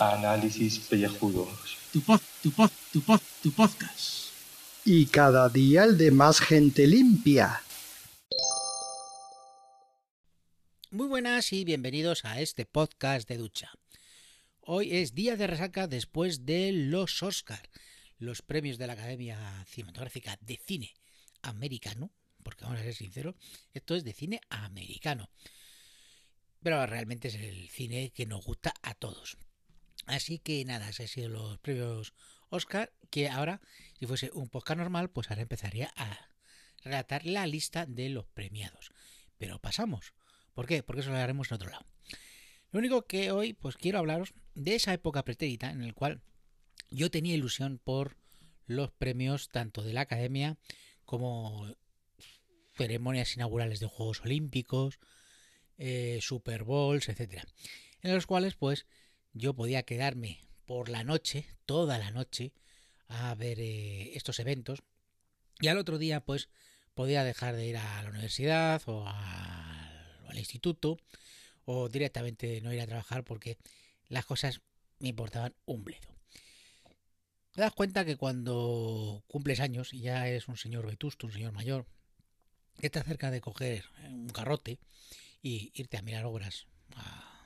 Análisis pellejudos. Tu pod, tu pod, tu pod, tu podcast. Y cada día el de más gente limpia. Muy buenas y bienvenidos a este podcast de ducha. Hoy es día de resaca después de los Oscar, los premios de la Academia Cinematográfica de Cine Americano, vamos a ser sinceros, esto es de cine americano. Pero realmente es el cine que nos gusta a todos. Así que nada, se han sido los premios Oscar, que ahora, si fuese un podcast normal, pues ahora empezaría a relatar la lista de los premiados. Pero pasamos. ¿Por qué? Porque eso lo haremos en otro lado. Lo único que hoy, pues quiero hablaros de esa época pretérita en la cual yo tenía ilusión por los premios tanto de la Academia como ceremonias inaugurales de Juegos Olímpicos, eh, Super Bowls, etcétera, en los cuales pues yo podía quedarme por la noche, toda la noche, a ver eh, estos eventos y al otro día pues podía dejar de ir a la universidad o, al instituto o directamente no ir a trabajar porque las cosas me importaban un bledo. Te das cuenta que cuando cumples años y ya eres un señor vetusto, un señor mayor, estás cerca de coger un carrote y irte a mirar obras a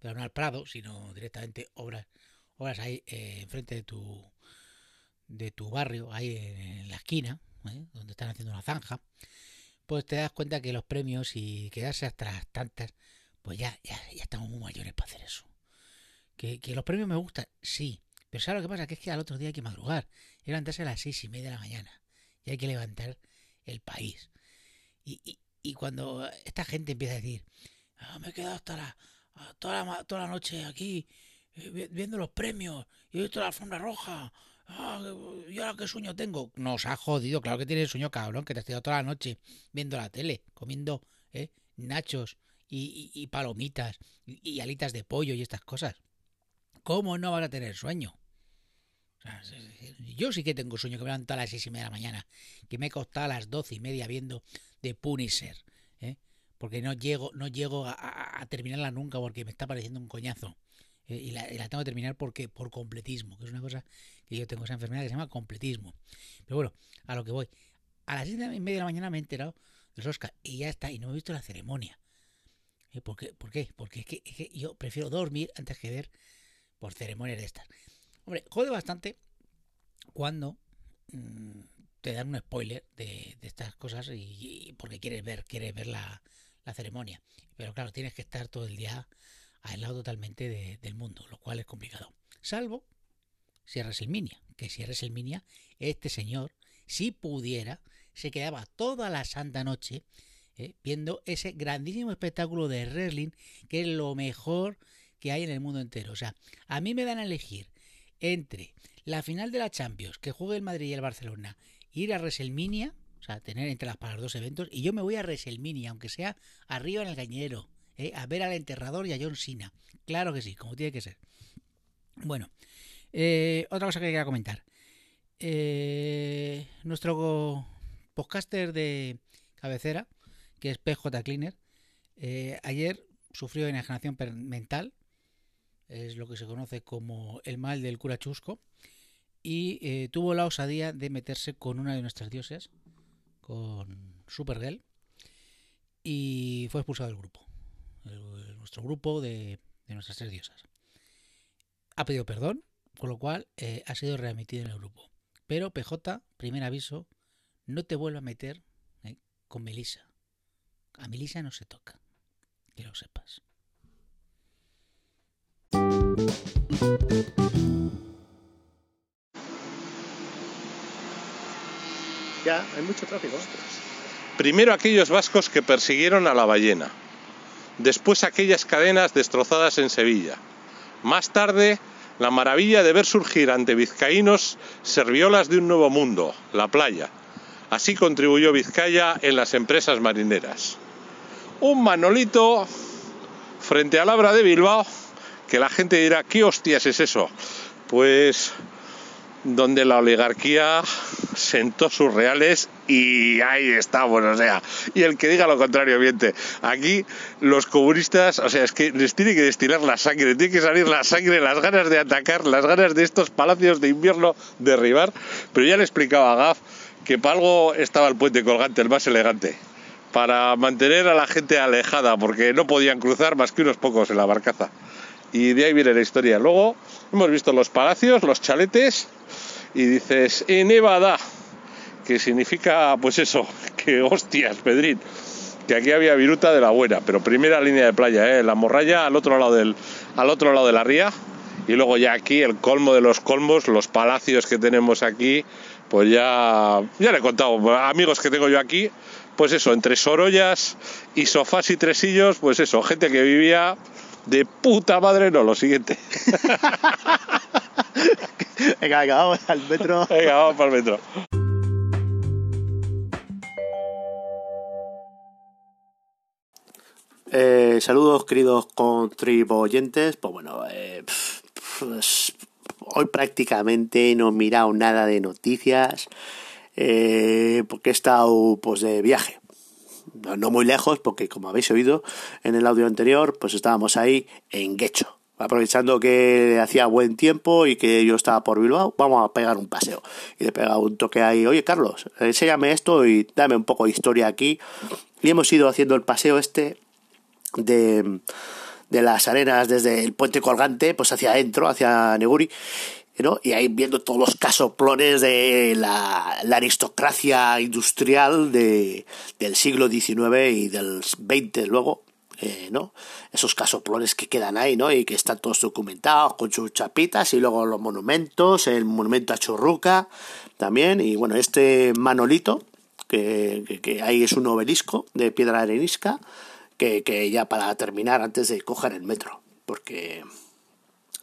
pero no al Prado, sino directamente obras, obras ahí eh, enfrente de tu de tu barrio, ahí en, la esquina, ¿eh? donde están haciendo una zanja, pues te das cuenta que los premios y quedarse hasta las tantas, pues ya, ya, ya estamos muy mayores para hacer eso. Que, que los premios me gustan, sí, pero ¿sabes lo que pasa? Que es que al otro día hay que madrugar, hay que levantarse a las seis y media de la mañana, y hay que levantar el país. Y, y, y cuando esta gente empieza a decir, ah, me he quedado hasta la, toda la, toda la noche aquí eh, viendo los premios y he visto la alfombra roja. Ah, ¿Y ahora qué sueño tengo? Nos ha jodido, claro que tienes sueño, cabrón, que te has quedado toda la noche viendo la tele, comiendo ¿eh? nachos y, palomitas y, alitas de pollo y estas cosas. ¿Cómo no vas a tener sueño? Yo sí que tengo sueño que me levanto a las seis y media de la mañana, que me he costado a las doce y media viendo de Punisher, ¿eh? porque no llego, no llego a, terminarla nunca porque me está pareciendo un coñazo. Eh, y, la, tengo que terminar porque por completismo, que es una cosa que yo tengo esa enfermedad que se llama completismo. Pero bueno, a lo que voy. A las siete y media de la mañana me he enterado de Oscar y ya está, y no he visto la ceremonia. Eh, ¿Por, qué? ¿Por qué? Porque es que, yo prefiero dormir antes que ver por ceremonias de estas. Hombre, jode bastante cuando mm, te dan un spoiler de, estas cosas y, porque quieres ver, quieres ver la, la ceremonia. Pero claro, tienes que estar todo el día aislado totalmente del mundo, lo cual es complicado. Salvo si es WrestleMania, que si es WrestleMania, este señor, si pudiera, se quedaba toda la santa noche eh, viendo ese grandísimo espectáculo de wrestling, que es lo mejor que hay en el mundo entero. O sea, a mí me dan a elegir entre la final de la Champions, que juegue el Madrid y el Barcelona, ir a WrestleMania o sea, tener entre las para los dos eventos. Y yo me voy a WrestleMania, aunque sea arriba en el cañero, ¿eh? a ver al enterrador y a John Cena. Claro que sí, como tiene que ser. Bueno, eh, otra cosa que quería comentar. Eh, nuestro podcaster de cabecera, que es PJ Cleaner, ayer sufrió enajenación mental, es lo que se conoce como el mal del cura chusco, y tuvo la osadía de meterse con una de nuestras dioses, con Supergirl y fue expulsado del grupo, nuestro grupo de, nuestras tres diosas. Ha pedido perdón, con lo cual eh, ha sido readmitido en el grupo. Pero PJ, primer aviso, no te vuelva a meter eh, con Melissa. A Melissa no se toca, que lo sepas. Primero aquellos vascos que persiguieron a la ballena. Después aquellas cadenas destrozadas en Sevilla. Más tarde, la maravilla de ver surgir ante vizcaínos serviolas de un nuevo mundo, la playa. Así contribuyó Vizcaya en las empresas marineras. Un Manolito frente al Abra de Bilbao, que la gente dirá, ¿qué hostias es eso? Pues donde la oligarquía sentó sus reales y ahí estamos, o sea, y el que diga lo contrario miente. Aquí los comunistas, o sea, es que les tiene que destilar la sangre, tiene que salir la sangre, las ganas de atacar, las ganas de estos palacios de invierno derribar, pero ya le explicaba a Gaf que para algo estaba el puente colgante, el más elegante para mantener a la gente alejada, porque no podían cruzar más que unos pocos en la barcaza. Y de ahí viene la historia. Luego hemos visto los palacios, los chaletes, y dices, en Nevada, que significa, pues eso, que hostias, Pedrín, que aquí había viruta de la buena, pero primera línea de playa, ¿eh? la morralla al otro lado del, al otro lado de la ría, y luego ya aquí el colmo de los colmos, los palacios que tenemos aquí, pues ya, ya le he contado, amigos que tengo yo aquí, pues eso, entre sorollas y sofás y tresillos, pues eso, gente que vivía de puta madre, no, lo siguiente. venga, venga, vamos al metro. Venga, vamos para el metro. Eh, saludos, queridos contribuyentes. Pues bueno, eh, pues, hoy prácticamente no he mirado nada de noticias eh, porque he estado pues de viaje. No, muy lejos, porque como habéis oído en el audio anterior, pues estábamos ahí en Guecho. Aprovechando que hacía buen tiempo y que yo estaba por Bilbao, vamos a pegar un paseo. Y le pegado un toque ahí, oye Carlos, enséñame esto y dame un poco de historia aquí. Y hemos ido haciendo el paseo este de, de las arenas desde el puente colgante, pues hacia adentro, hacia Neguri. ¿No? y ahí viendo todos los casoplones de la, aristocracia industrial de, del siglo XIX y del XX luego, eh, ¿no? Esos casoplones que quedan ahí, ¿no? Y que están todos documentados con sus chapitas y luego los monumentos, el monumento a Churruca también, y bueno, este Manolito, que, que, que ahí es un obelisco de piedra arenisca, que, que ya para terminar, antes de coger el metro, porque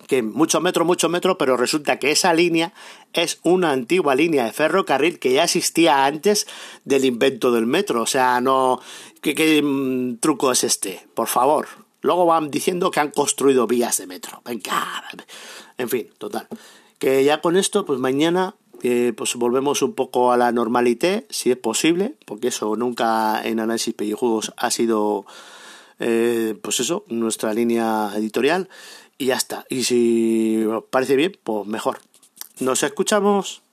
que mucho metro, mucho metro, pero resulta que esa línea es una antigua línea de ferrocarril que ya existía antes del invento del metro. O sea, no. ¿Qué, mm, truco es este? Por favor. Luego van diciendo que han construido vías de metro. Venga. En fin, total. Que ya con esto, pues mañana eh, pues volvemos un poco a la normalité, si es posible, porque eso nunca en análisis pellejudos ha sido, eh, pues eso, nuestra línea editorial y ya está. Y si os parece bien, pues mejor. Nos escuchamos.